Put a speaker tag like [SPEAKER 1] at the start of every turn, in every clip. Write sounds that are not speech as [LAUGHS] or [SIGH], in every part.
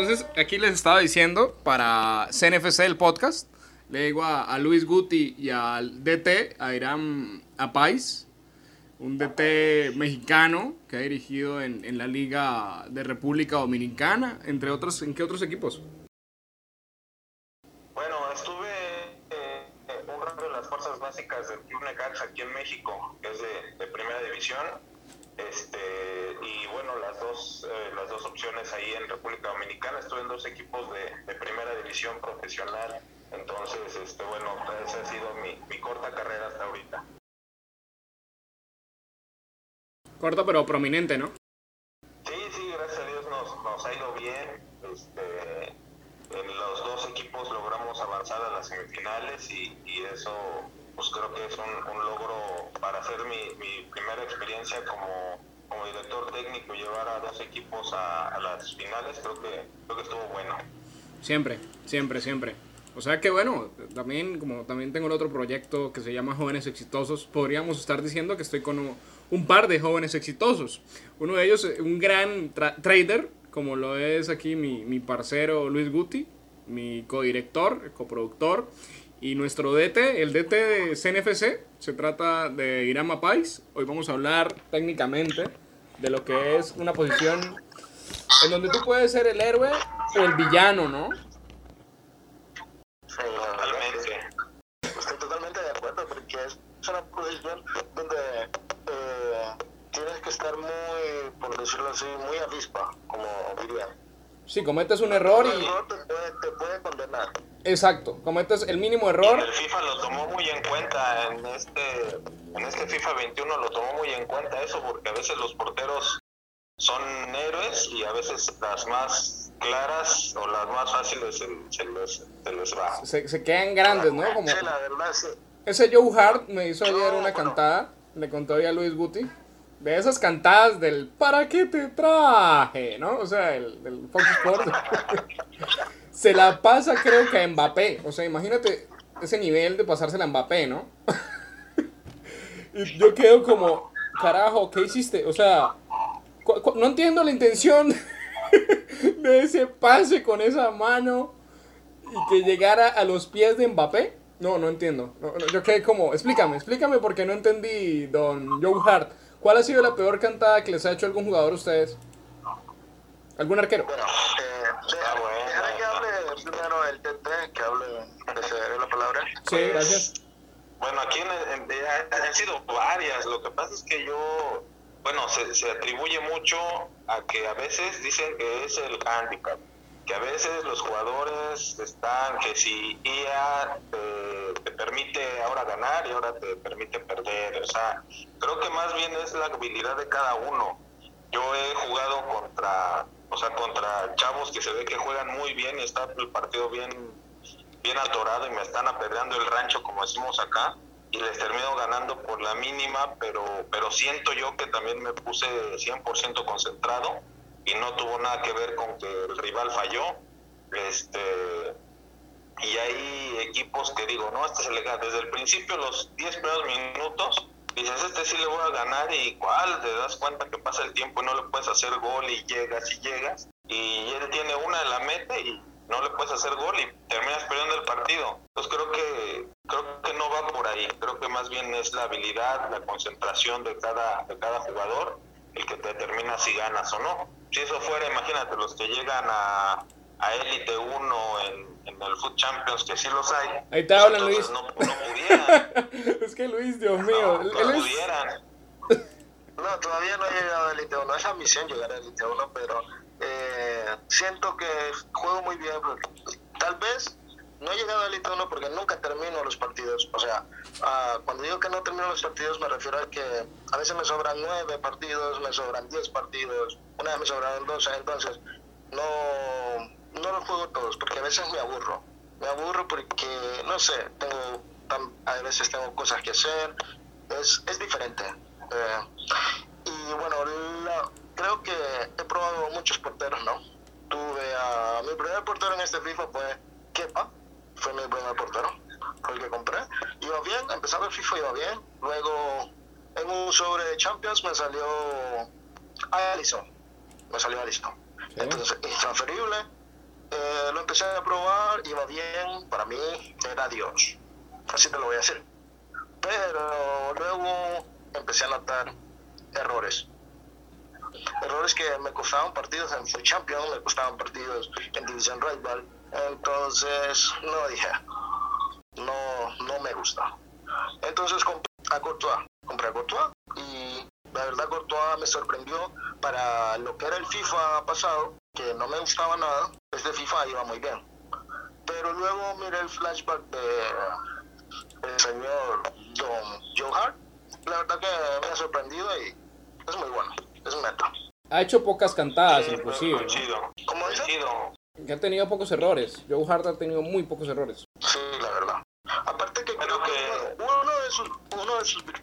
[SPEAKER 1] entonces aquí les estaba diciendo para CNFC el podcast, le digo a, Luis Guti y al DT, a Irán Apais, un DT mexicano que ha dirigido en, en la Liga de República Dominicana, entre otros, ¿en qué otros equipos?
[SPEAKER 2] Bueno, estuve eh, un rato en las fuerzas básicas del Club Necaxa aquí en México, que es de, de primera división. Este, y bueno, las dos, eh, las dos opciones ahí en República Dominicana, estuve en dos equipos de, de primera división profesional, entonces, este, bueno, esa ha sido mi, mi corta carrera hasta ahorita.
[SPEAKER 1] Corta pero prominente, ¿no?
[SPEAKER 2] Sí, sí, gracias a Dios nos, nos ha ido bien. Este, en los dos equipos logramos avanzar a las semifinales y, y eso pues creo que es un, un logro para hacer mi, mi, primera experiencia como, como director técnico, llevar a dos equipos a, a las finales, creo que, creo que estuvo bueno.
[SPEAKER 1] Siempre, siempre, siempre. O sea que bueno, también como también tengo el otro proyecto que se llama Jóvenes Exitosos, podríamos estar diciendo que estoy con un, par de jóvenes exitosos. Uno de ellos, un gran trader, como lo es aquí mi, mi parcero Luis Guti, mi codirector, coproductor, y nuestro DT, el DT de CNFC, se trata de Irama Pais. Hoy vamos a hablar técnicamente de lo que es una posición en donde tú puedes ser el héroe o el villano, ¿no?
[SPEAKER 3] Estoy totalmente de acuerdo porque es una posición donde eh, tienes que estar muy, por decirlo así, muy avispa, como diría.
[SPEAKER 1] Sí, cometes un error y...
[SPEAKER 3] error te puede, te puede condenar.
[SPEAKER 1] Exacto, cometes el mínimo error.
[SPEAKER 2] Y el FIFA lo tomó muy en cuenta, en este, en este FIFA 21 lo tomó muy en cuenta eso, porque a veces los porteros son héroes y a veces las más claras o las más fáciles se, se, les, se les, va.
[SPEAKER 1] Se, se, quedan grandes, ¿no?
[SPEAKER 3] Como, sí, la verdad, sí.
[SPEAKER 1] Ese Joe Hart me hizo ayer una cantada, le contó ya a Luis Guti, de esas cantadas del ¿para qué te traje? ¿No? O sea, el, del Fox Sports. [LAUGHS] se la pasa creo que a Mbappé. O sea, imagínate ese nivel de pasársela a Mbappé, ¿no? [LAUGHS] y yo quedo como, carajo, ¿qué hiciste? O sea, no entiendo la intención [LAUGHS] de ese pase con esa mano y que llegara a los pies de Mbappé. No, no entiendo. No, no, yo quedé como, explícame, explícame porque no entendí, don Joe Hart. ¿Cuál ha sido la peor cantada que les ha hecho algún jugador a ustedes? ¿Algún arquero?
[SPEAKER 3] Bueno, eh, deja, deja que hable primero el TT, que hable de la palabra.
[SPEAKER 1] Sí, gracias.
[SPEAKER 2] Bueno, aquí en, en, han sido varias. Lo que pasa es que yo, bueno, se, se atribuye mucho a que a veces dicen que es el handicap que a veces los jugadores están, que si IA te, te, permite ahora ganar y ahora te permite perder, o sea, creo que más bien es la habilidad de cada uno. Yo he jugado contra, o sea, contra chavos que se ve que juegan muy bien y está el partido bien, bien atorado y me están apedreando el rancho, como decimos acá, y les termino ganando por la mínima, pero, pero siento yo que también me puse 100% concentrado y no tuvo nada que ver con que el rival falló. Este, y hay equipos que digo, no, este se le gana. Desde el principio, los 10 primeros minutos, dices, este sí le voy a ganar y igual te das cuenta que pasa el tiempo y no le puedes hacer gol y llegas y llegas. Y él tiene una, la mete y no le puedes hacer gol y terminas perdiendo el partido. Entonces creo que creo que no va por ahí. Creo que más bien es la habilidad, la concentración de cada, de cada jugador el que te determina si ganas o no. Si eso fuera, imagínate, los que llegan a, a Elite 1 en, en, el Food Champions, que sí los hay.
[SPEAKER 1] Ahí te hablan,
[SPEAKER 2] pues
[SPEAKER 1] Luis.
[SPEAKER 2] No, no pudieran. [LAUGHS]
[SPEAKER 1] es que Luis, Dios mío.
[SPEAKER 2] No, pudieran.
[SPEAKER 3] No, todavía no he llegado a Elite 1. Es ambición llegar a Elite 1, pero eh, siento que juego muy bien. Tal vez no he llegado a Elite 1 porque nunca termino los partidos. O sea, uh, cuando digo que no termino los partidos me refiero a que a veces me sobran nueve partidos, me sobran diez partidos, una vez me sobraron doce, entonces no, no los juego todos porque a veces me aburro. Me aburro porque, no sé, tengo a veces tengo cosas que hacer, es, es diferente. Eh, y bueno, creo que he probado muchos porteros, ¿no? Tuve a... Mi primer portero en este FIFA fue Kepa, fue mi primer portero, fue el que compré. Iba bien, empezaba el FIFA, iba bien. Luego, en un sobre de Champions me salió Alisson. Me salió Alisson. Sí. Entonces, intransferible. eh, lo empecé a probar, iba bien, para mí era Dios, así te lo voy a decir. Pero luego empecé a notar errores. Errores que me costaban partidos en Free Champion, me costaban partidos en Division Rival. Entonces, no dije, no, no me gusta. Entonces compré a Courtois, compré a Courtois y la verdad Courtois me sorprendió para lo que era el FIFA pasado, que no me gustaba nada, este FIFA iba muy bien. Pero luego miré el flashback de señor Don Joe Hart, la verdad que me ha sorprendido y es muy bueno, es meta.
[SPEAKER 1] Ha hecho pocas cantadas,
[SPEAKER 2] Sí,
[SPEAKER 1] inclusive. ¿no?
[SPEAKER 2] coincido.
[SPEAKER 3] ¿Cómo dice?
[SPEAKER 2] Coincido.
[SPEAKER 1] Que ha tenido pocos errores. Joe Hart ha tenido muy pocos errores.
[SPEAKER 3] Sí, la verdad. Aparte que
[SPEAKER 2] Creo
[SPEAKER 3] que uno de sus, uno de sus virtudes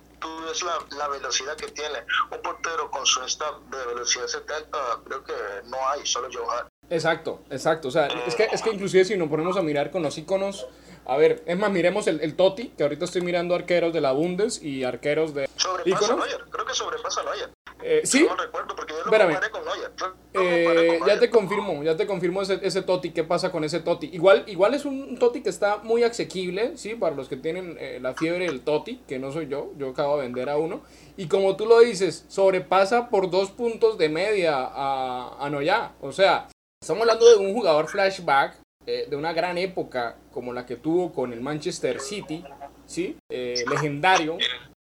[SPEAKER 3] es la, la velocidad que tiene. Un portero con su staff de velocidad 70, creo que no hay, solo Joe Hart.
[SPEAKER 1] Exacto, exacto. O sea, es que, es que inclusive si nos ponemos a mirar con los iconos, a ver, es más, miremos el, el Toti, que ahorita estoy mirando arqueros de la Bundes y arqueros de...
[SPEAKER 3] Sobrepasa a. Neuer, creo que sobrepasa a Neuer.
[SPEAKER 1] Eh, sí,
[SPEAKER 3] No recuerdo porque yo lo
[SPEAKER 1] Espérame.
[SPEAKER 3] comparé con Neuer. Yo lo
[SPEAKER 1] eh,
[SPEAKER 3] con
[SPEAKER 1] ya te confirmo, ya te confirmo ese, ese Toti, qué pasa con ese Toti. Igual, igual es un Toti que está muy asequible, ¿sí? Para los que tienen eh, la fiebre del Toti, que no soy yo, yo acabo de vender a uno. Y como tú lo dices, sobrepasa por dos puntos de media a, a Noya. O sea, estamos hablando de un jugador flashback eh, de una gran época como la que tuvo con el Manchester City, ¿sí? Eh, legendario,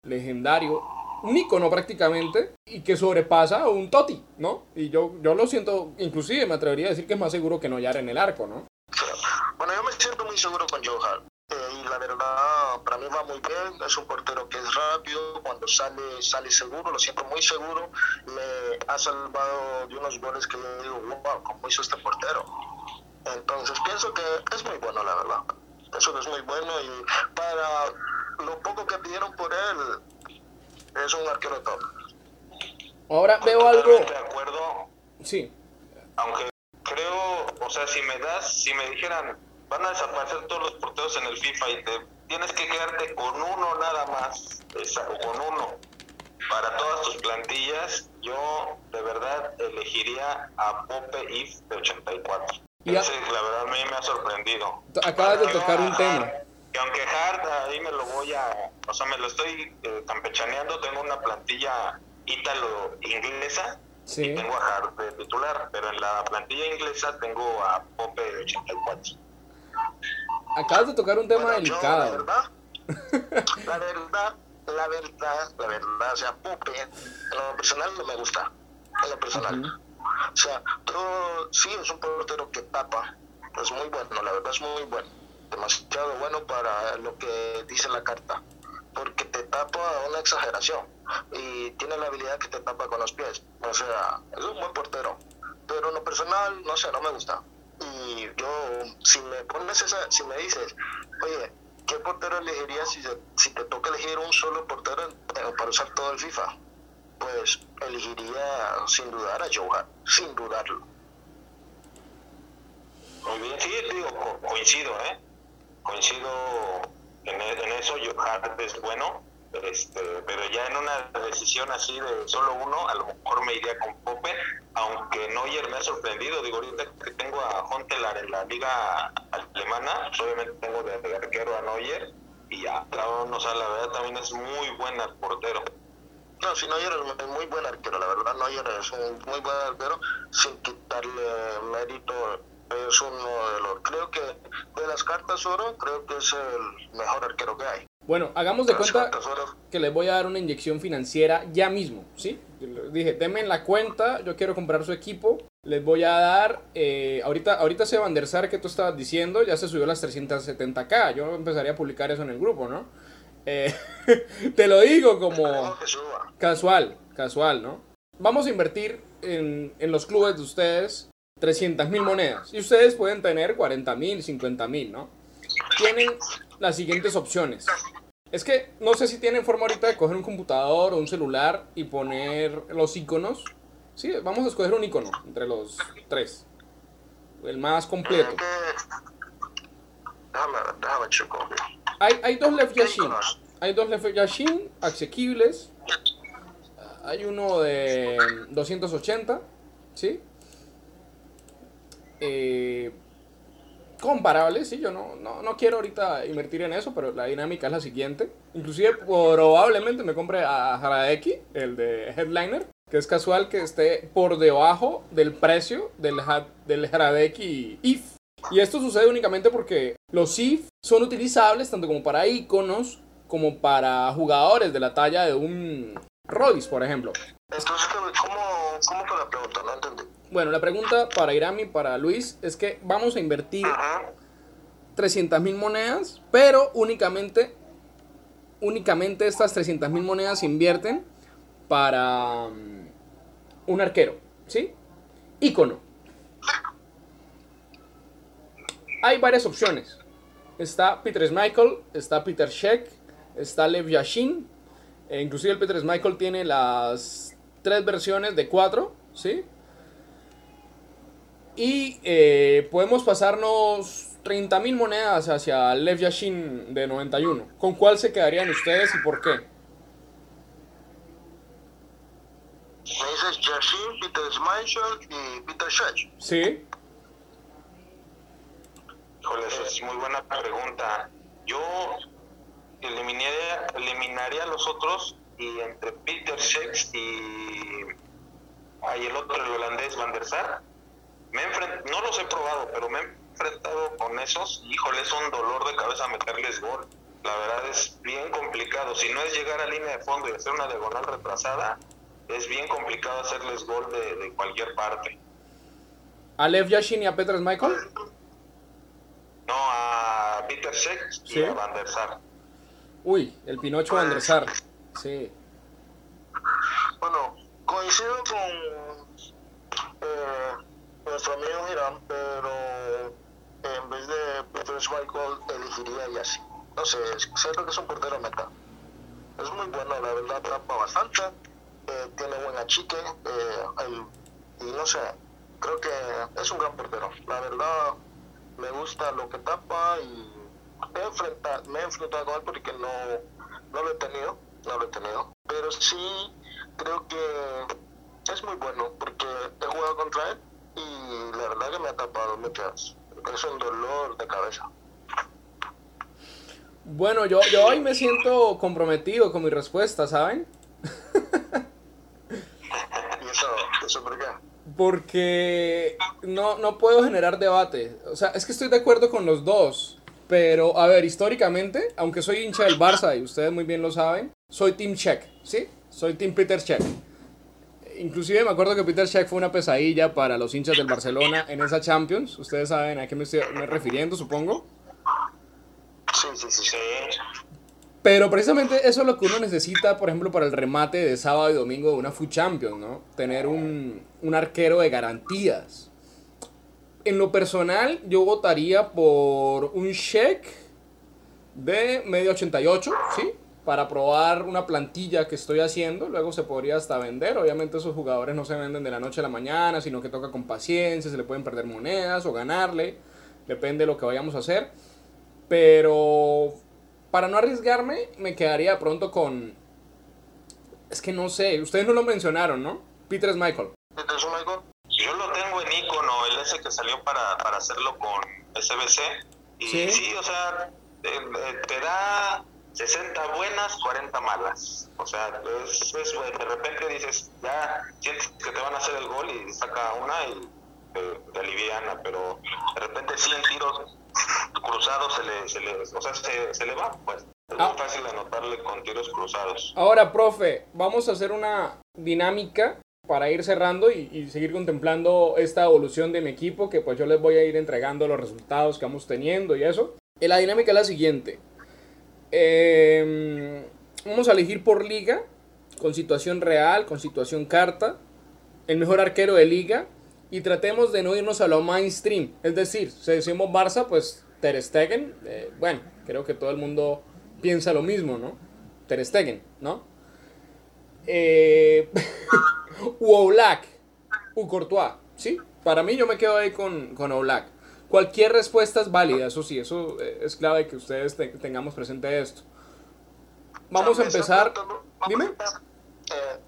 [SPEAKER 1] legendario, un icono prácticamente, y que sobrepasa a un Totti, ¿no? Y yo, yo lo siento, inclusive me atrevería a decir que es más seguro que Noyar en el arco, ¿no?
[SPEAKER 3] Bueno, yo me siento muy seguro con Joe Hart. Eh, y la verdad, para mí va muy bien. Es un portero que es rápido. Cuando sale, sale seguro. Lo siento muy seguro. Me ha salvado de unos goles que yo digo, wow, ¿cómo hizo este portero? Entonces pienso que es muy bueno, la verdad. Pienso que es muy bueno. Y para lo poco que pidieron por él, es un arquero top.
[SPEAKER 1] Ahora veo algo,
[SPEAKER 2] de acuerdo,
[SPEAKER 1] sí,
[SPEAKER 2] aunque creo, o sea, si me das, si me dijeran, van a desaparecer todos los porteros en el FIFA y te tienes que quedarte con uno nada más, o con uno para todas tus plantillas, yo de verdad elegiría a Pope If de 84.
[SPEAKER 1] Y a-
[SPEAKER 2] Ese, la verdad, a mí me ha sorprendido.
[SPEAKER 1] acabas de tocar un tema.
[SPEAKER 2] Que aunque Hart ahí me lo voy a, o sea, me lo estoy eh, campechaneando, tengo una plantilla ítalo-inglesa
[SPEAKER 1] Sí,
[SPEAKER 2] y tengo a Hart de titular, pero en la plantilla inglesa tengo a Pope de 84.
[SPEAKER 1] acabas de tocar un tema
[SPEAKER 3] Bueno, yo, la
[SPEAKER 1] delicado.
[SPEAKER 3] verdad, la verdad, la verdad, la verdad, o sea, Pope, en lo personal no me gusta, en lo personal. O sea, todo, sí, es un portero que tapa, es muy bueno, la verdad es muy bueno, demasiado bueno para lo que dice la carta, porque te tapa una exageración y tiene la habilidad que te tapa con los pies, o sea, es un buen portero, pero en lo personal, no sé, no me gusta. Y yo, si me pones esa, si me dices, oye, ¿qué portero elegirías si, te toca elegir un solo portero para usar todo el FIFA? Pues elegiría sin dudar a Joe Hart, sin dudarlo.
[SPEAKER 2] Muy bien, sí, coincido, ¿eh? Coincido en, e- en eso, Hart es bueno, este, pero ya en una decisión así de solo uno, a lo mejor me iría con Pope, aunque Neuer me ha sorprendido, digo, ahorita que tengo a Hontelar en la liga alemana, pues obviamente tengo de, arquero a Neuer, y claro, no, o sea, la verdad también es muy buen portero.
[SPEAKER 3] No, si Neuer es muy buen arquero, la verdad, Neuer es un muy buen arquero, sin quitarle mérito, es uno de los, creo que de las cartas oro, creo que es el mejor arquero que hay.
[SPEAKER 1] Bueno, hagamos de
[SPEAKER 3] las
[SPEAKER 1] cuenta que les voy a dar una inyección financiera ya mismo, ¿sí? Yo Dije, denme en la cuenta, yo quiero comprar su equipo, les voy a dar, eh, ahorita, ahorita ese Van der Sar que tú estabas diciendo, ya se subió a las 370k, yo empezaría a publicar eso en el grupo, ¿no? Eh, [LAUGHS] te lo digo como casual, casual, ¿no? Vamos a invertir en, en los clubes de ustedes 300 mil monedas y ustedes pueden tener 40 mil, 50 mil, ¿no? Tienen las siguientes opciones. Es que no sé si tienen forma ahorita de coger un computador o un celular y poner los iconos. Sí, vamos a escoger un icono entre los tres. El más completo. Hay, hay dos Left
[SPEAKER 3] ¿Qué
[SPEAKER 1] Yashin. Hay dos Left Yashin asequibles. Hay uno de 280, ¿sí? Eh, comparable, sí, yo no, no, no quiero ahorita invertir en eso, pero la dinámica es la siguiente. Inclusive probablemente me compre a Haradeki, el de Headliner, que es casual que esté por debajo del precio del, IF. Y esto sucede únicamente porque los IF son utilizables tanto como para iconos como para jugadores de la talla de un Rodis, por ejemplo.
[SPEAKER 3] Entonces, ¿cómo, cómo fue la pregunta? No entendí.
[SPEAKER 1] Bueno, la pregunta para Irami, para Luis, es que vamos a invertir 300 mil monedas, pero únicamente, únicamente estas 300 mil monedas se invierten para um, un arquero, ¿sí? Icono. Hay varias opciones. Está Peter Schmeichel, está Peter Sheck, está Lev Yashin. E inclusive el Peter Schmeichel tiene las tres versiones de cuatro, ¿sí? Y eh, podemos pasarnos 30.000 monedas hacia Lev Yashin de 91. ¿Con cuál se quedarían ustedes y por qué?
[SPEAKER 3] Me dices Yashin, Peter Schmeichel y Peter Shech.
[SPEAKER 1] Sí.
[SPEAKER 2] Híjole, esa es muy buena pregunta. Yo eliminaría, eliminaría a los otros y entre Peter Shech y, hay el otro, el holandés Van der Sar, me no los he probado, pero me he enfrentado con esos. Híjole, es un dolor de cabeza meterles gol. La verdad es bien complicado. Si no es llegar a línea de fondo y hacer una diagonal retrasada, es bien complicado hacerles gol de, cualquier parte.
[SPEAKER 1] ¿A Lev Yashin y a Peter Michael?
[SPEAKER 2] No, a Peter Sech y a Van der Sar.
[SPEAKER 1] Uy, el Pinocho Van der Sar. Sí.
[SPEAKER 3] Bueno, coincido con eh, nuestro amigo Irán, pero en vez de Peter Michael elegiría Yassi. No sé, siento que es un portero meta. Es muy bueno, la verdad, atrapa bastante, eh, tiene buen achique, eh, y no sé, creo que es un gran portero. La verdad, me gusta lo que tapa y he enfrentado, me he enfrentado con él porque no, no lo he tenido, no lo he tenido, pero sí creo que es muy bueno porque he jugado contra él y la verdad que me ha tapado muchas. Es un dolor de cabeza.
[SPEAKER 1] Bueno, yo, yo hoy me siento comprometido con mi respuesta, ¿saben? [LAUGHS]
[SPEAKER 3] ¿Y eso, eso por qué?
[SPEAKER 1] Porque no, no puedo generar debate. O sea, es que estoy de acuerdo con los dos. Pero, a ver, históricamente, aunque soy hincha del Barça y ustedes muy bien lo saben, soy Team Check, ¿sí? Soy Team Peter Check inclusive me acuerdo que Peter Schick fue una pesadilla para los hinchas del Barcelona en esa Champions. Ustedes saben a qué me estoy refiriendo, supongo.
[SPEAKER 3] Sí, sí, sí,
[SPEAKER 1] Pero precisamente eso es lo que uno necesita, por ejemplo, para el remate de sábado y domingo de una Food Champions, ¿no? Tener un, un arquero de garantías. En lo personal, yo votaría por un check de medio 88, ¿sí? Para probar una plantilla que estoy haciendo, luego se podría hasta vender. Obviamente esos jugadores no se venden de la noche a la mañana, sino que toca con paciencia, se le pueden perder monedas o ganarle, depende de lo que vayamos a hacer. Pero para no arriesgarme, me quedaría pronto con... Es que no sé, ustedes no lo mencionaron, ¿no? Peter Michael.
[SPEAKER 3] Peter Michael.
[SPEAKER 2] Yo lo tengo en icono, el ese que salió para, para hacerlo con SBC. Y ¿Sí? sí, o sea, te da 60 buenas, 40 malas. O sea, es, de repente dices, ya sientes que te van a hacer el gol y saca una y te, aliviana, pero de repente 100 tiros cruzados se le, se le, o sea, se, se le va, pues. Es muy ah. fácil anotarle con tiros cruzados.
[SPEAKER 1] Ahora, profe, vamos a hacer una dinámica para ir cerrando y, y, seguir contemplando esta evolución de mi equipo, que pues yo les voy a ir entregando los resultados que vamos teniendo y eso. Y la dinámica es la siguiente. Em, vamos a elegir por liga, con situación real, con situación carta, el mejor arquero de liga y tratemos de no irnos a lo mainstream. Es decir, si decimos Barça, pues Ter Stegen, eh, bueno, creo que todo el mundo piensa lo mismo, ¿no? Ter Stegen, ¿no? Eh, [LAUGHS] u Oblak, u Courtois, ¿sí? Para mí yo me quedo ahí con, con Oblak. Cualquier respuesta es válida, eso sí, eso eh, es clave que ustedes tengamos presente esto. Vamos a empezar. Dime.
[SPEAKER 3] Eh,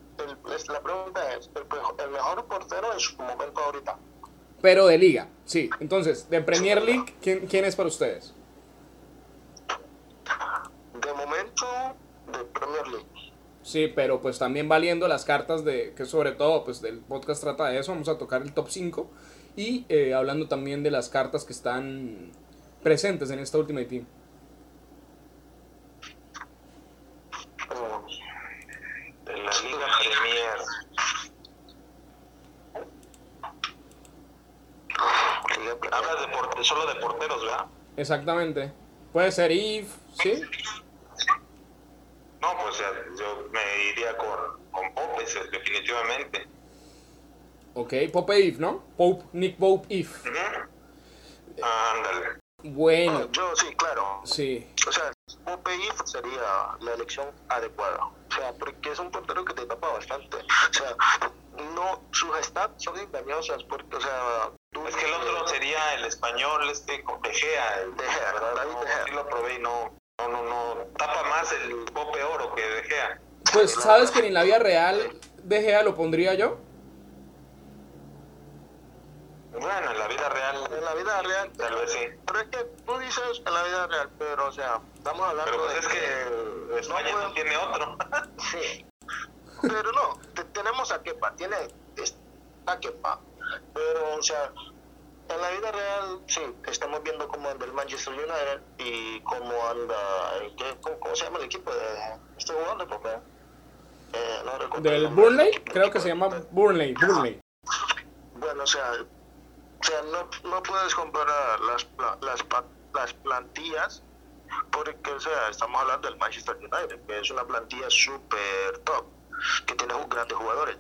[SPEAKER 3] la pregunta es: ¿el, mejor portero en su momento ahorita?
[SPEAKER 1] Pero de liga, sí. Entonces, de Premier League, ¿quién, quién es para ustedes?
[SPEAKER 3] De momento, de Premier League.
[SPEAKER 1] Sí, pero pues también valiendo las cartas de, que sobre todo pues del podcast trata de eso, vamos a tocar el top 5 y eh, hablando también de las cartas que están presentes en esta última Team.
[SPEAKER 2] De la Liga Premier. Hablas de porte- solo de porteros, ¿verdad?
[SPEAKER 1] Exactamente. Puede ser Eve, ¿sí?
[SPEAKER 2] No, pues yo me iría con, con Popes, definitivamente.
[SPEAKER 1] Ok, Pope Eve, ¿no? Pope, Nick Pope Eve.
[SPEAKER 2] Ándale.
[SPEAKER 1] Bueno,
[SPEAKER 3] Yo sí, claro.
[SPEAKER 1] sí.
[SPEAKER 3] O sea, Pope If sería la elección adecuada. O sea, porque es un portero que te tapa bastante. O sea, no, sus stats son engañosas. Porque, o sea, tú.
[SPEAKER 2] Es que el otro sería el español, este, con De Gea. el-
[SPEAKER 3] De Gea,
[SPEAKER 2] ¿verdad? No,
[SPEAKER 3] De Gea.
[SPEAKER 2] sí lo probé y no, no, no, no. Tapa más el Pope Oro que De Gea.
[SPEAKER 1] Pues sabes que en la vida real de Gea lo pondría yo.
[SPEAKER 2] Bueno, en la vida real,
[SPEAKER 3] En la vida real.
[SPEAKER 2] tal vez sí.
[SPEAKER 3] Pero es que tú dices en la vida real, pero, o sea, estamos hablando
[SPEAKER 2] Pero pues
[SPEAKER 3] de
[SPEAKER 2] es que España no
[SPEAKER 3] pueden-
[SPEAKER 2] tiene otro. [LAUGHS]
[SPEAKER 3] Sí. [LAUGHS] Pero no, te- tenemos a Kepa, tiene a Kepa. Pero, o sea, en la vida real, sí, estamos viendo cómo anda el Manchester United y cómo anda, el que- ¿cómo, cómo se llama el equipo de este jugador de papel? Eh, no recuerdo el
[SPEAKER 1] Del Burnley, creo que se llama Burnley, Burnley.
[SPEAKER 3] Bueno, o sea, o sea no, no puedes comparar las, las, las plantillas porque, o sea, estamos hablando del Manchester United, que es una plantilla súper top, que tiene grandes jugadores.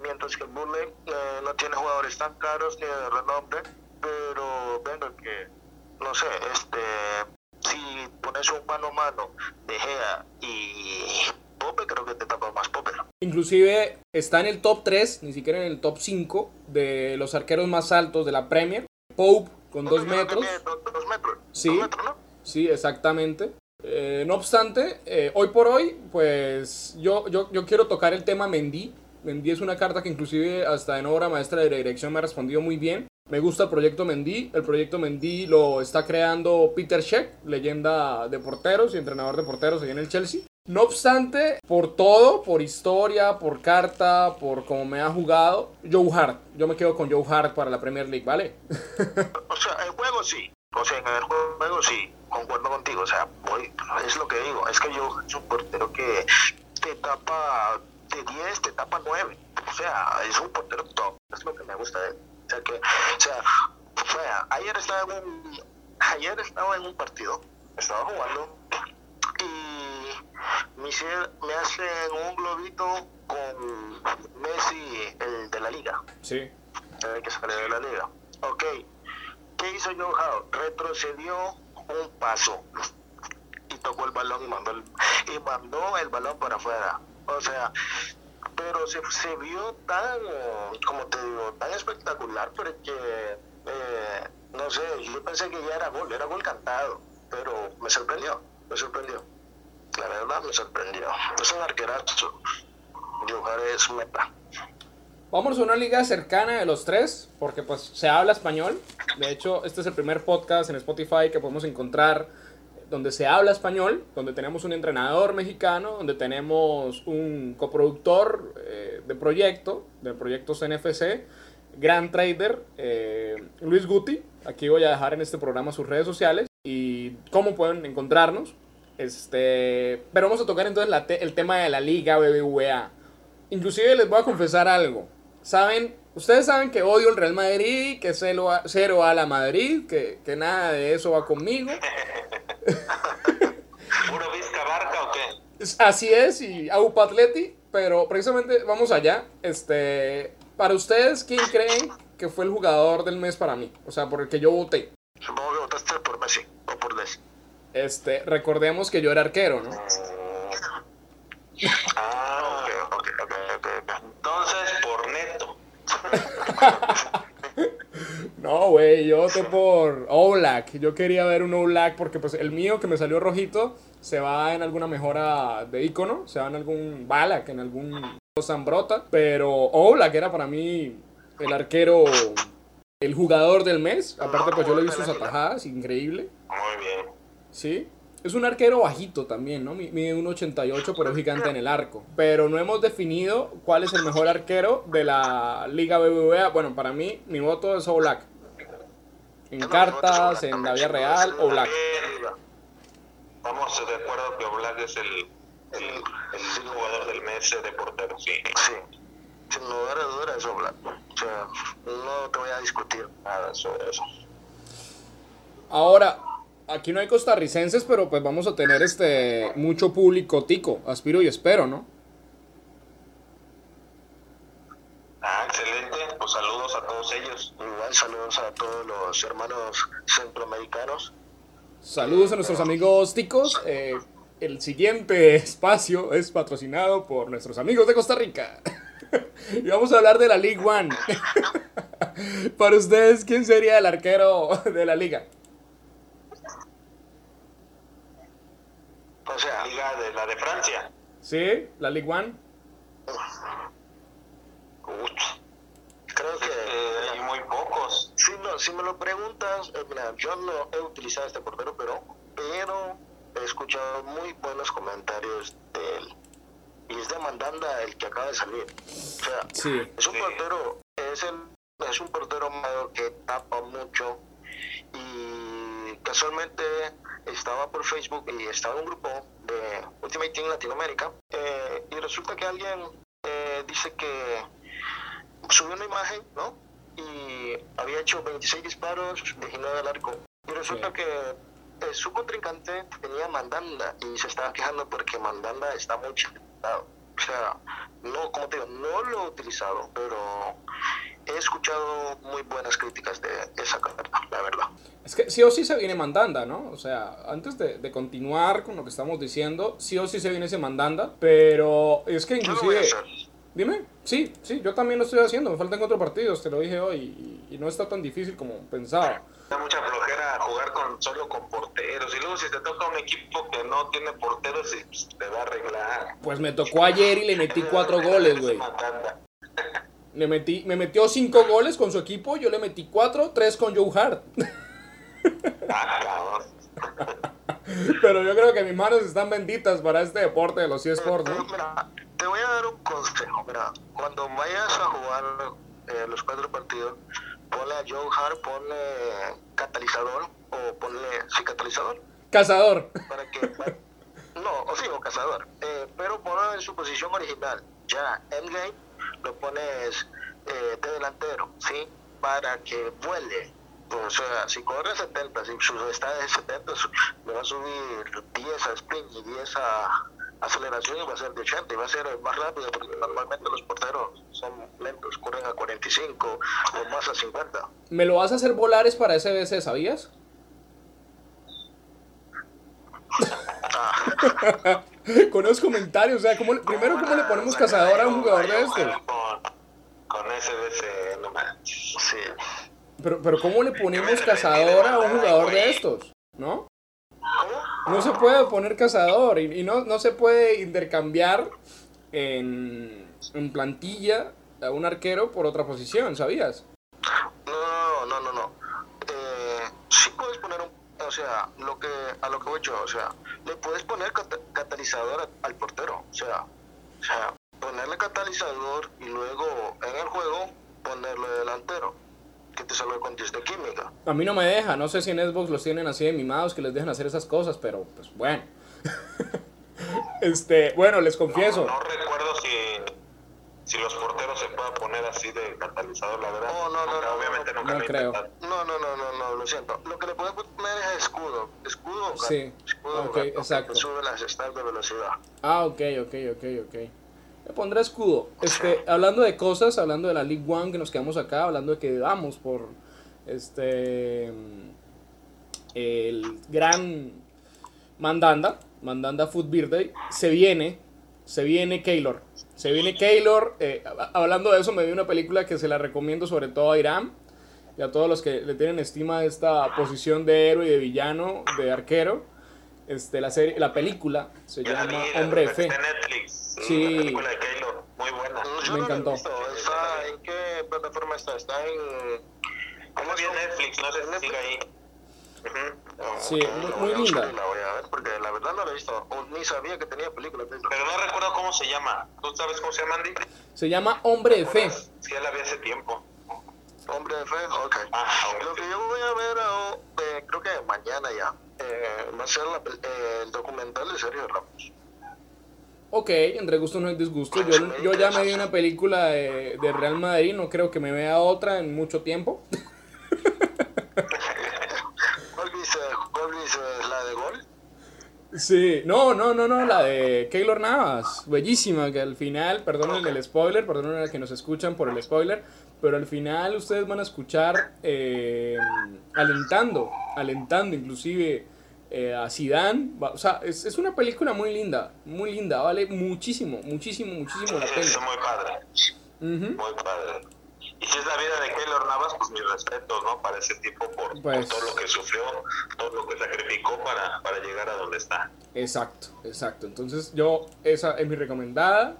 [SPEAKER 3] Mientras que el Burnley eh, no tiene jugadores tan caros ni de renombre, pero venga que, no sé, este, si pones un mano a mano de Gea y Pope, creo que te tapa más Pope.
[SPEAKER 1] Inclusive está en el top 3, ni siquiera en el top 5 de los arqueros más altos de la Premier. Pope con 2
[SPEAKER 3] Pope creo que
[SPEAKER 1] metros.
[SPEAKER 3] dos metros.
[SPEAKER 1] Sí.
[SPEAKER 3] Dos metros, ¿no?
[SPEAKER 1] Sí, exactamente. Eh, no obstante, eh, hoy por hoy, pues yo, yo, yo quiero tocar el tema Mendy. Mendy es una carta que inclusive hasta en obra maestra de la dirección me ha respondido muy bien. Me gusta el proyecto Mendy. El proyecto Mendy lo está creando Peter Sheck, leyenda de porteros y entrenador de porteros allá en el Chelsea. No obstante, por todo, por historia, por carta, por cómo me ha jugado, Joe Hart. Yo me quedo con Joe Hart para la Premier League, ¿vale? [LAUGHS]
[SPEAKER 3] O sea, el juego sí. O sea, en el juego sí, concuerdo contigo. O sea, voy, es lo que digo. Es que yo soy un portero que te tapa de 10, te tapa 9. O sea, es un portero top. Es lo que me gusta de él. O sea, que, o sea, o sea, ayer estaba en un, ayer estaba en un partido. Estaba jugando y me, hacen un globito con Messi, el de la liga
[SPEAKER 1] Sí.
[SPEAKER 3] el que sale de la liga. Ok, ¿qué hizo Joe Howe? Retrocedió un paso y tocó el balón y mandó el, y mandó el balón para afuera. O sea, pero se, se vio tan, como te digo, tan espectacular porque, eh, no sé, yo pensé que ya era gol, era gol cantado, pero me sorprendió, me sorprendió. La verdad me sorprendió. Es un arquerazo. Howe es meta.
[SPEAKER 1] Vamos a una liga cercana de los tres, porque pues se habla español. De hecho, este es el primer podcast en Spotify que podemos encontrar donde se habla español, donde tenemos un entrenador mexicano, donde tenemos un coproductor eh, de proyecto, de proyectos NFC, gran trader, eh, Luis Guti. Aquí voy a dejar en este programa sus redes sociales y cómo pueden encontrarnos. Este, pero vamos a tocar entonces la te- el tema de la liga BBVA. Inclusive les voy a confesar algo. Saben, ustedes saben que odio el Real Madrid, que cero a, cero a la Madrid, que, que nada de eso va conmigo. [LAUGHS]
[SPEAKER 2] ¿Puro Vizca Barca o qué?
[SPEAKER 1] Así es, y Aupa Atleti, pero precisamente vamos allá. Este, para ustedes, ¿quién creen que fue el jugador del mes para mí? O sea, por el que yo voté.
[SPEAKER 3] Supongo que votaste por Messi o por Messi.
[SPEAKER 1] Este, recordemos que yo era arquero, ¿no?
[SPEAKER 2] Ah,
[SPEAKER 3] Ok, ok, ok, ok, ok.
[SPEAKER 2] entonces por neto. [LAUGHS]
[SPEAKER 1] No, güey, yo voté por Oblak. Yo quería ver un Oblak porque pues el mío que me salió rojito se va en alguna mejora de icono, se va en algún Balak, en algún Zambrota, pero Oblak era para mí el arquero el jugador del mes. Aparte, pues yo le he visto sus atajadas, increíble.
[SPEAKER 2] Muy bien.
[SPEAKER 1] Sí. Es un arquero bajito también, ¿no? Mide 1.88, pero es gigante en el arco. Pero no hemos definido cuál es el mejor arquero de la Liga BBVA. Bueno, para mí, mi voto es Oblak. En cartas, en la vida real, Oblak.
[SPEAKER 2] Vamos de acuerdo que Oblak es el, el, jugador del mes de portero, sí.
[SPEAKER 3] Sí. Sin lugar a dudas es Oblak. O sea, no te voy a discutir nada sobre eso.
[SPEAKER 1] Ahora, aquí no hay costarricenses, pero pues vamos a tener este mucho público tico, aspiro y espero, ¿no?
[SPEAKER 2] Ah, excelente. Pues saludos a todos ellos.
[SPEAKER 3] Igual saludos a todos los hermanos centroamericanos.
[SPEAKER 1] Saludos a nuestros amigos ticos. Eh, el siguiente espacio es patrocinado por nuestros amigos de Costa Rica. [LAUGHS] y vamos a hablar de la League One. [LAUGHS] Para ustedes, ¿quién sería el arquero de la liga?
[SPEAKER 2] O sea, Liga de la de Francia.
[SPEAKER 1] Sí, la Ligue One.
[SPEAKER 3] Creo que
[SPEAKER 2] eh, hay muy pocos.
[SPEAKER 3] Si, no, si me lo preguntas, eh, mira, yo no he utilizado este portero, pero, pero he escuchado muy buenos comentarios de él. Y es de Mandanda el que acaba de salir. O sea,
[SPEAKER 1] sí.
[SPEAKER 3] es un portero, es, el, es un portero mayor que tapa mucho y casualmente estaba por Facebook y estaba en un grupo de Ultimate Team Latinoamérica eh, y resulta que alguien eh, dice que subió una imagen, ¿no? Y había hecho 26 disparos, 19 al arco. Y resulta que eh, su contrincante tenía mandanda y se estaba quejando porque mandanda está muy chiquitado. O sea, no, como te digo, no lo he utilizado, pero he escuchado muy buenas críticas de esa carta, la verdad.
[SPEAKER 1] Es que sí o sí se viene mandanda, ¿no? O sea, antes de, de, continuar con lo que estamos diciendo, sí o sí se viene ese mandanda, pero es que inclusive... Dime, sí, sí, yo también lo estoy haciendo, me faltan cuatro partidos, te lo dije hoy, y, y no está tan difícil como pensaba.
[SPEAKER 2] Da mucha flojera jugar con solo con porteros, y luego si te toca un equipo que no tiene porteros, pues, te va a arreglar.
[SPEAKER 1] Pues me tocó ayer y le metí cuatro [LAUGHS] goles, güey. Le metí, me metió cinco goles con su equipo, yo le metí cuatro, tres con Joe Hart. [LAUGHS] Pero yo creo que mis manos están benditas para este deporte de los eSports, ¿no?
[SPEAKER 3] Mira, te voy a dar un consejo, mira, cuando vayas a jugar eh, los cuatro partidos, ponle a Joe Hart, ponle catalizador, o ponle, sí, catalizador.
[SPEAKER 1] Cazador.
[SPEAKER 3] Para que, para, no, o sí, o cazador, eh, pero ponlo en su posición original, ya, endgame, lo pones eh, de delantero, ¿sí? Para que vuele. O sea, si corre 70, si su está de 70, le va a subir 10 a sprint y 10 a aceleración y va a ser de 80 y va a ser más rápido porque normalmente los porteros son lentos, corren a 45 o más a 50.
[SPEAKER 1] ¿Me lo vas a hacer volares para SBC, sabías? [LAUGHS] [LAUGHS] con esos comentarios, o sea, ¿cómo, primero, ¿cómo le ponemos cazador a un jugador de estos?
[SPEAKER 2] Con, con SBC, no manches.
[SPEAKER 3] Sí.
[SPEAKER 1] Pero, pero ¿cómo le ponemos cazador a un jugador de estos? ¿No? No se puede poner cazador y, y no, no se puede intercambiar en, en plantilla a un arquero por otra posición, ¿sabías?
[SPEAKER 3] No, no, no, no. Eh, sí puedes poner un, o sea, lo que a lo que voy yo, o sea, le puedes poner cat catalizador al portero, o sea, o sea, ponerle catalizador y luego en el juego ponerle delantero que te salga con 10 de química.
[SPEAKER 1] A mí no me deja, no sé si en Xbox los tienen así de mimados que les dejan hacer esas cosas, pero pues bueno. [LAUGHS] este, bueno, les confieso.
[SPEAKER 2] No, no si los porteros se pueden poner así de catalizador, la verdad.
[SPEAKER 3] No, no, no, no,
[SPEAKER 2] obviamente
[SPEAKER 3] no,
[SPEAKER 2] nunca
[SPEAKER 1] no
[SPEAKER 2] lo
[SPEAKER 1] creo.
[SPEAKER 3] No, no, no, no, no, lo siento. Lo que le puedes poner es escudo. Escudo o gato.
[SPEAKER 1] Sí,
[SPEAKER 3] Escudo gato,
[SPEAKER 1] exacto.
[SPEAKER 3] sube las stats de velocidad.
[SPEAKER 1] Ah, ok, ok, ok, ok. Le pondré escudo. Este, hablando de cosas, hablando de la League One que nos quedamos acá, hablando de que vamos por este el gran Mandanda, Mandanda Food Birthday, se viene, se viene Keylor. Se viene Keylor. eh, hablando de eso, me vi una película que se la recomiendo sobre todo a Irán y a todos los que le tienen estima a esta posición de héroe y de villano, de arquero. Este, la, serie, la película se llama
[SPEAKER 2] vi,
[SPEAKER 1] Hombre de Fe.
[SPEAKER 2] Netflix.
[SPEAKER 1] Sí.
[SPEAKER 2] La película de Keylor, muy buena.
[SPEAKER 3] Yo
[SPEAKER 1] Me
[SPEAKER 3] no
[SPEAKER 1] encantó.
[SPEAKER 3] ¿Está, ¿En qué plataforma está? ¿Está en,
[SPEAKER 2] Como bien Netflix, no sé si sigue ahí.
[SPEAKER 1] Sí, muy, linda.
[SPEAKER 3] La voy a ver porque la verdad no la he visto. Ni sabía que tenía películas
[SPEAKER 2] Pero no recuerdo cómo se llama. ¿Tú sabes cómo se llama, Andy?
[SPEAKER 1] Se llama Hombre de Fe.
[SPEAKER 2] Sí, ya la vi hace tiempo.
[SPEAKER 3] Hombre de Fe, ok. Ah, Lo que yo voy a ver, oh, eh, creo que mañana ya, eh, va a ser la, eh, el documental de Sergio Ramos.
[SPEAKER 1] Ok, entre gustos no hay disgusto. Yo, yo ya me vi una película de, de Real Madrid, no creo que me vea otra en mucho tiempo. [LAUGHS] [LAUGHS]
[SPEAKER 3] ¿La de gol?
[SPEAKER 1] Sí, no, no, no, no, la de Keylor Navas, bellísima, que al final, perdonen el spoiler, perdonen a que nos escuchan por el spoiler, pero al final ustedes van a escuchar eh, alentando, alentando inclusive eh, a Zidane, o sea, es, es, una película muy linda, muy linda, vale muchísimo, muchísimo, muchísimo la pena.
[SPEAKER 2] Es muy padre, muy padre. Y si es la vida de Keylor Navas, pues mis respetos, ¿no? Para ese tipo por, pues todo lo que sufrió, todo lo que sacrificó para, para llegar a donde está.
[SPEAKER 1] Exacto, exacto. Entonces yo, esa es mi recomendada.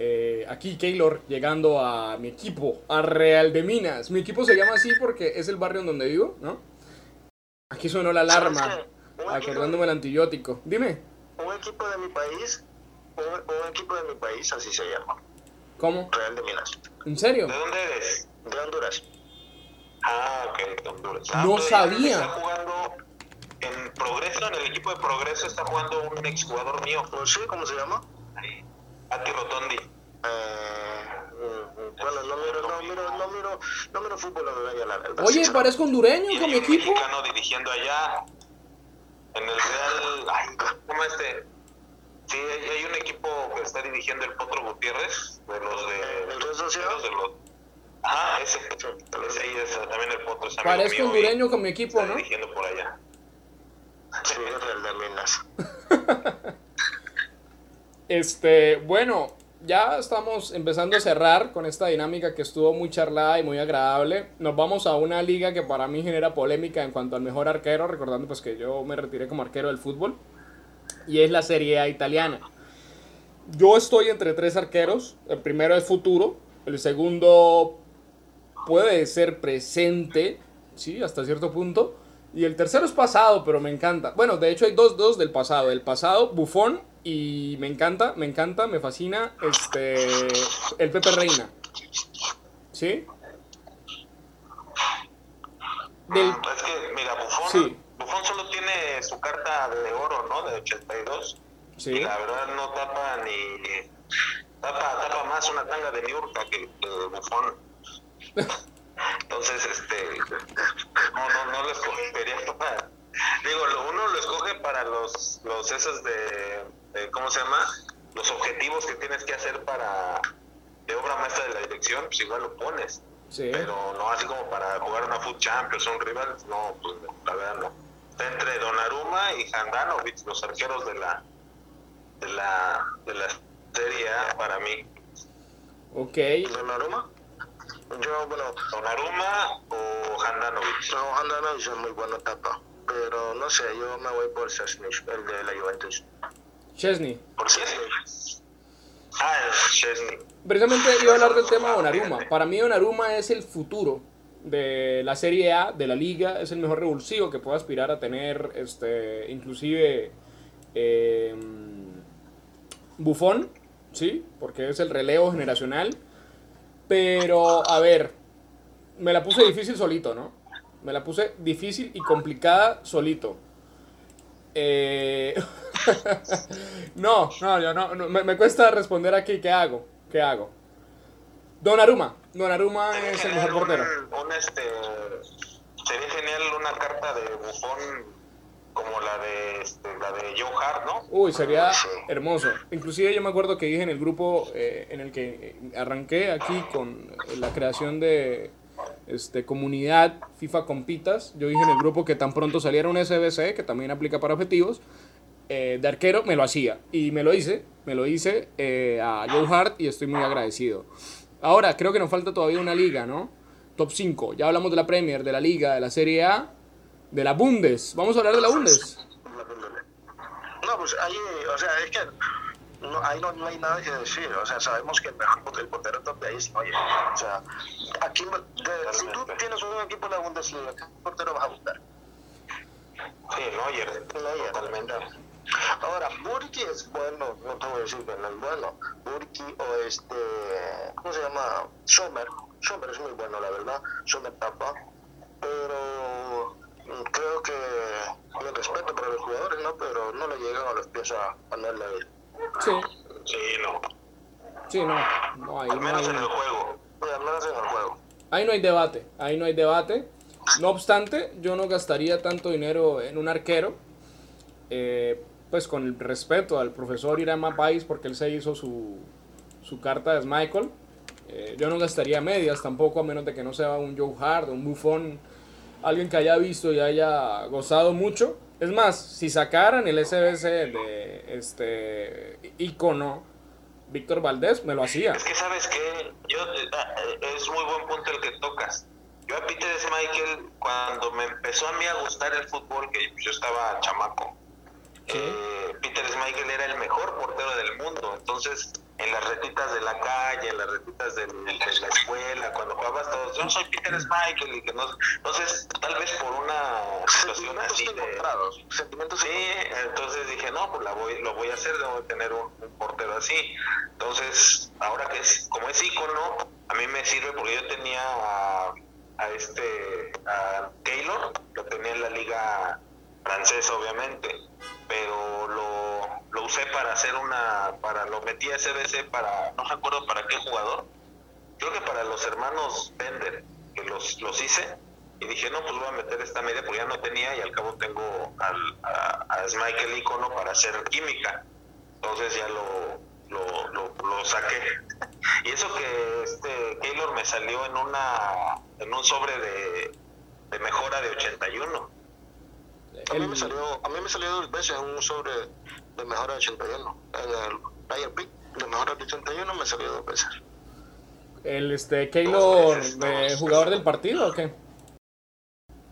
[SPEAKER 1] Eh, aquí Keylor llegando a mi equipo, a Real de Minas. Mi equipo se llama así porque es el barrio en donde vivo, ¿no? Aquí sonó la alarma, acordándome el antibiótico. Dime.
[SPEAKER 3] Un equipo de mi país, un equipo de mi país así se llama.
[SPEAKER 1] ¿Cómo?
[SPEAKER 3] Real de Minas.
[SPEAKER 1] ¿En serio?
[SPEAKER 2] ¿De dónde eres?
[SPEAKER 3] De Honduras.
[SPEAKER 2] Ah, ok, de Honduras. Ah,
[SPEAKER 1] no sabía.
[SPEAKER 2] Está jugando en Progreso, en el equipo de Progreso está jugando un exjugador mío.
[SPEAKER 3] Sí, ¿cómo se llama?
[SPEAKER 2] Ati Rotondi.
[SPEAKER 3] Eh, bueno, no miro, no miro, no miro, no miro fútbol la
[SPEAKER 1] Oye, parezco hondureño con mi equipo.
[SPEAKER 2] mexicano dirigiendo allá en el Real, ay, ¿cómo este? Sí, hay un equipo que está dirigiendo el Potro Gutiérrez, de los de...
[SPEAKER 3] ¿El Real Sociedad?
[SPEAKER 2] De los, ajá, ese, ese ahí es también el Potro.
[SPEAKER 1] Parezco hondureño con mi equipo, ¿no?
[SPEAKER 2] dirigiendo por allá.
[SPEAKER 3] Sí, el de Minas. [LAUGHS]
[SPEAKER 1] este, bueno, ya estamos empezando a cerrar con esta dinámica que estuvo muy charlada y muy agradable. Nos vamos a una liga que para mí genera polémica en cuanto al mejor arquero, recordando pues que yo me retiré como arquero del fútbol y es la Serie A italiana. Yo estoy entre tres arqueros. El primero es futuro, el segundo puede ser presente, sí, hasta cierto punto. Y el tercero es pasado, pero me encanta. Bueno, de hecho hay dos, dos del pasado. El pasado, Bufón, y me encanta, me encanta, me fascina, este, el Pepe Reina. ¿Sí?
[SPEAKER 2] Del... Es que, mira, Bufón, sí. Buffon solo tiene su carta de oro, ¿no? De 82. Sí. Y la verdad no tapa ni. Tapa, tapa más una tanga de Niurka que, que Buffon. [LAUGHS] Entonces, este. No, no, no lo escogería para. Digo, uno lo escoge para los, los esos de, de. ¿Cómo se llama? Los objetivos que tienes que hacer para. de obra maestra de la dirección, pues igual lo pones. Sí. Pero no así como para jugar una Food Champions o un rival, no, pues la verdad no entre Donnarumma y Handanovic, los arqueros de la de la de la Serie A para mí.
[SPEAKER 1] Ok.
[SPEAKER 3] ¿Donnarumma? Yo, bueno.
[SPEAKER 2] ¿Donnarumma o Handanovic?
[SPEAKER 3] No, Handanovic es muy buena etapa, pero no sé, yo me voy por Chesney, el de la Juventus.
[SPEAKER 1] Chesney.
[SPEAKER 2] ¿Por Chesney? Ah, es Chesney.
[SPEAKER 1] Precisamente iba a hablar del tema de Donnarumma. Para mí Donnarumma es el futuro de la Serie A, de la liga, es el mejor revulsivo que puede aspirar a tener, este, inclusive eh, Bufón, ¿sí? Porque es el relevo generacional. Pero, a ver, me la puse difícil solito, ¿no? Me la puse difícil y complicada solito. Eh... [LAUGHS] no, no, yo no, me, me, cuesta responder aquí, ¿qué hago? ¿Qué hago? Don Aruma. Don Aruma es el mejor portero.
[SPEAKER 2] Un, este, sería genial una carta de bufón como la de este, la de Joe Hart, ¿no?
[SPEAKER 1] Uy, sería hermoso. Inclusive yo me acuerdo que dije en el grupo eh, en el que arranqué aquí con la creación de este, comunidad FIFA Compitas, yo dije en el grupo que tan pronto saliera un SBC, que también aplica para objetivos, eh, de arquero, me lo hacía. Y me lo hice, me lo hice eh, a Joe Hart y estoy muy agradecido. Ahora, creo que nos falta todavía una liga, ¿no? Top 5. Ya hablamos de la Premier, de la Liga, de la Serie A, de la Bundes. Vamos a hablar de la Bundes.
[SPEAKER 3] No, pues ahí, o sea, es que no, ahí no, hay nada que decir. O sea, sabemos que el mejor el portero top de ahí es Neuer. O sea, aquí, si tú tienes un equipo en la Bundesliga, ¿qué portero vas a buscar?
[SPEAKER 2] Sí, Neuer. Neuer. Totalmente.
[SPEAKER 3] Ahora, Burki es bueno, no te voy a decir que no es bueno. Burki o este, ¿cómo se llama? Sommer. Sommer es muy bueno, la verdad. Sommer tapa. Pero mm, creo que, con respeto para los jugadores, ¿no? Pero no le llegan a los pies a, a Neuer.
[SPEAKER 1] Sí.
[SPEAKER 2] Sí, no.
[SPEAKER 1] Sí, no. no
[SPEAKER 2] hay, al menos en el juego.
[SPEAKER 3] al menos en el juego.
[SPEAKER 1] Ahí no hay debate. Ahí no hay debate. No obstante, yo no gastaría tanto dinero en un arquero. Eh, pues con el respeto al profesor Irama Pais, porque él se hizo su, su carta de Michael. Eh, yo no gastaría medias tampoco, a menos de que no sea un Joe Hart, un Buffon, alguien que haya visto y haya gozado mucho. Es más, si sacaran el SBC de este icono Víctor Valdés, me lo hacía.
[SPEAKER 2] Es que sabes que yo eh, es muy buen punto el que tocas. Yo a Peter Michael, cuando me empezó a mí a gustar el fútbol, que yo estaba chamaco, eh, Peter Schmeichel era el mejor portero del mundo. Entonces, en las retitas de la calle, en las retitas de, la escuela, cuando jugabas todos, yo soy Peter Schmeichel y que no, entonces tal vez por una situación así de
[SPEAKER 3] sentimientos
[SPEAKER 2] sí, entonces dije no, pues la voy, lo voy a hacer, debo tener un, portero así. Entonces, ahora que es como es ícono, a mí me sirve porque yo tenía a, a este a Keylor, lo tenía en la liga francesa obviamente pero lo, lo usé para hacer una, para lo metí a SBC para, no recuerdo para qué jugador, creo que para los hermanos Bender, que los, los hice, y dije, no, pues voy a meter esta media porque ya no tenía y al cabo tengo al, a, a el icono para hacer química, entonces ya lo, lo, lo, saqué. [LAUGHS] y eso que este Keylor me salió en una en un sobre de, de mejora de 81
[SPEAKER 3] a mí, me salió, a mí me salió dos veces un sobre de mejora de 81. En el Player Pick de mejora de 81 me salió dos veces.
[SPEAKER 1] ¿El este, Keylor, de jugador del partido o qué?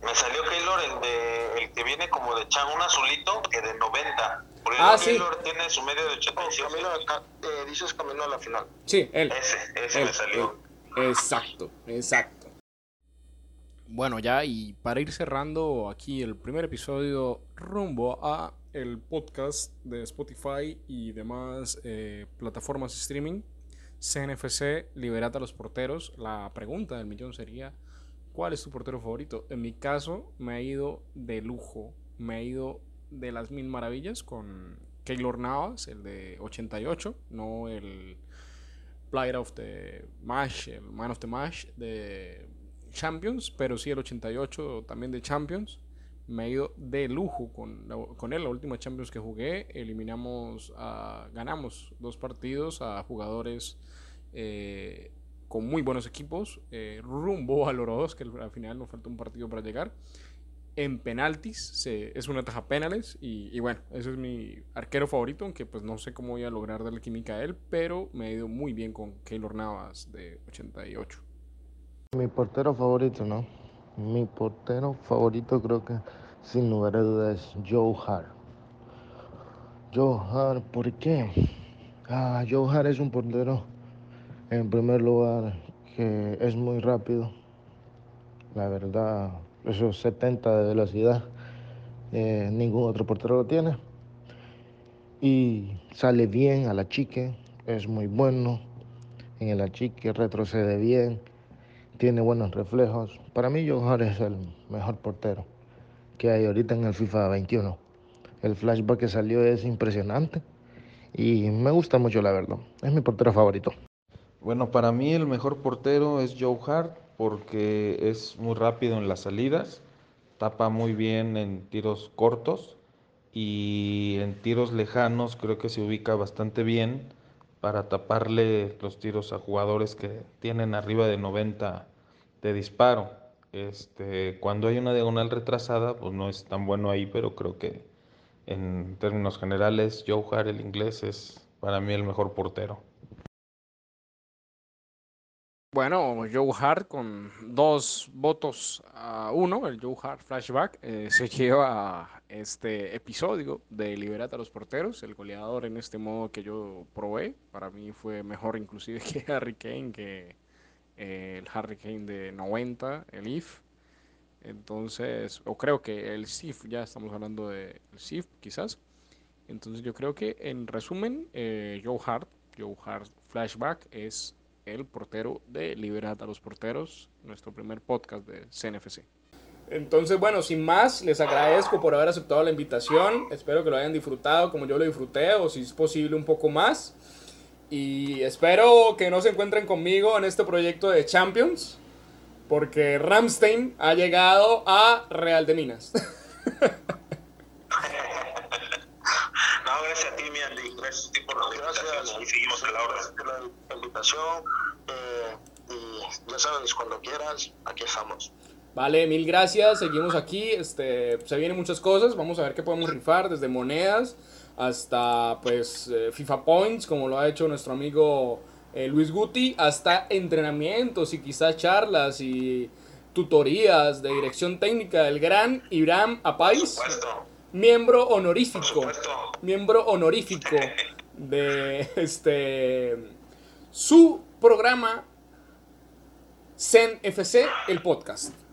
[SPEAKER 2] Me salió Keylor el, de, el que viene como de Chan, un azulito que de 90. Porque
[SPEAKER 1] ah,
[SPEAKER 2] Keylor tiene su medio de 85.
[SPEAKER 3] Camino, eh, dices camino a la final.
[SPEAKER 1] Sí, él.
[SPEAKER 2] Ese, ese me salió.
[SPEAKER 1] Exacto, exacto. Bueno, ya y para ir cerrando aquí el primer episodio rumbo a el podcast de Spotify y demás eh, plataformas de streaming, CNFC, Liberata a los porteros. La pregunta del millón sería, ¿cuál es tu portero favorito? En mi caso, me ha ido de lujo, me ha ido de las mil maravillas con Keylor Navas, el de 88, no el Player of the Match, el Man of the Match de Champions, pero sí el 88 también de Champions. Me ha ido de lujo con, con él. La última Champions que jugué, eliminamos, ganamos dos partidos a jugadores eh, con muy buenos equipos, eh, rumbo al Oro 2, que al final nos falta un partido para llegar. En penaltis, se, es una taja penales y, y, bueno, ese es mi arquero favorito, aunque pues no sé cómo voy a lograr darle química a él, pero me ha ido muy bien con Keylor Navas de 88.
[SPEAKER 4] Mi portero favorito, ¿no? Mi portero favorito creo que sin lugar a dudas es Joe Hart. Joe Hart, ¿por qué? Ah, Joe Hart es un portero, en primer lugar, que es muy rápido. La verdad, esos 70 de velocidad, eh, ningún otro portero lo tiene. Y sale bien a la chique, es muy bueno. En el achique retrocede bien tiene buenos reflejos. Para mí, Joe es el mejor portero que hay ahorita en el FIFA 21. El flashback que salió es impresionante y me gusta mucho, la verdad. Es mi portero favorito.
[SPEAKER 5] Bueno, para mí el mejor portero es Joe Hart porque es muy rápido en las salidas, tapa muy bien en tiros cortos y en tiros lejanos creo que se ubica bastante bien para taparle los tiros a jugadores que tienen arriba de 90 de disparo. Este, cuando hay una diagonal retrasada, pues no es tan bueno ahí, pero creo que en términos generales, Joe Hart, el inglés, es para mí el mejor portero.
[SPEAKER 1] Bueno, Joe Hart con dos votos a uno, el Joe Hart flashback, eh, se lleva este episodio de Liberata a los porteros. El goleador en este modo que yo probé, para mí fue mejor inclusive [LAUGHS] que Harry Kane, que eh, el Harry Kane de 90, el IF. Entonces, o creo que el SIF, ya estamos hablando del SIF quizás. Entonces yo creo que en resumen, eh, Joe Hart, Joe Hart Flashback es el portero de Libertad a los Porteros, nuestro primer podcast de CNFC. Entonces, bueno, sin más, les agradezco por haber aceptado la invitación. Espero que lo hayan disfrutado como yo lo disfruté, o si es posible un poco más. Y espero que no se encuentren conmigo en este proyecto de Champions, porque Ramstein ha llegado a Real de Minas. [LAUGHS]
[SPEAKER 2] No, gracias a ti, mi Andy. Gracias a ti por la invitación y seguimos en la orden.
[SPEAKER 3] la invitación eh, y ya sabes, cuando quieras, aquí estamos.
[SPEAKER 1] Vale, mil gracias. Seguimos aquí. Este, se vienen muchas cosas. Vamos a ver qué podemos rifar, desde monedas hasta pues eh, FIFA Points, como lo ha hecho nuestro amigo eh, Luis Guti, hasta entrenamientos y quizás charlas y tutorías de dirección técnica del gran Ibrahim Apais, miembro honorífico, miembro honorífico de [LAUGHS] este su programa Zen FC, el podcast.